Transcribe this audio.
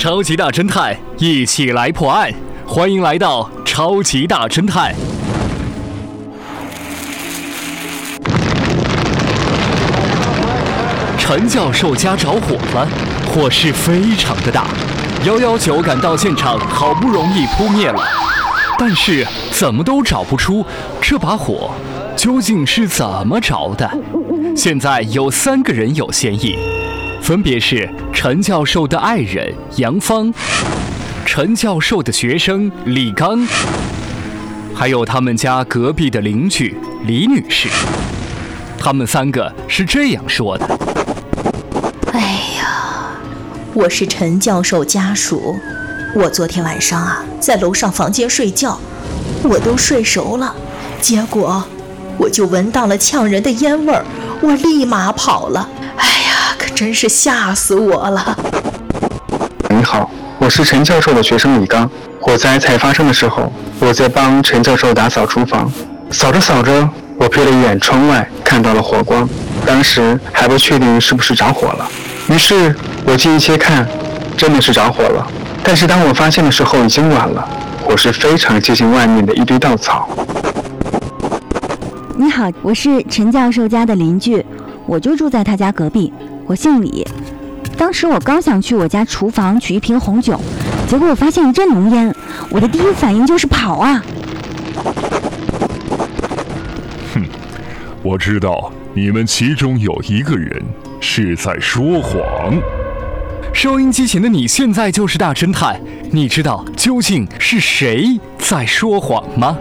超级大侦探，一起来破案！欢迎来到超级大侦探。陈教授家着火了，火势非常的大，幺幺九赶到现场，好不容易扑灭了，但是怎么都找不出这把火究竟是怎么着的。现在有三个人有嫌疑，分别是陈教授的爱人杨芳、陈教授的学生李刚，还有他们家隔壁的邻居李女士。他们三个是这样说的。哎呀，我是陈教授家属，我昨天晚上啊在楼上房间睡觉，我都睡熟了，结果我就闻到了呛人的烟味儿，我立马跑了。可真是吓死我了！你好，我是陈教授的学生李刚。火灾才发生的时候，我在帮陈教授打扫厨房，扫着扫着，我瞥了一眼窗外，看到了火光。当时还不确定是不是着火了，于是我近一些看，真的是着火了。但是当我发现的时候，已经晚了，火势非常接近外面的一堆稻草。你好，我是陈教授家的邻居，我就住在他家隔壁，我姓李。当时我刚想去我家厨房取一瓶红酒，结果我发现一阵浓烟，我的第一反应就是跑啊！哼，我知道你们其中有一个人是在说谎。收音机前的你现在就是大侦探，你知道究竟是谁在说谎吗？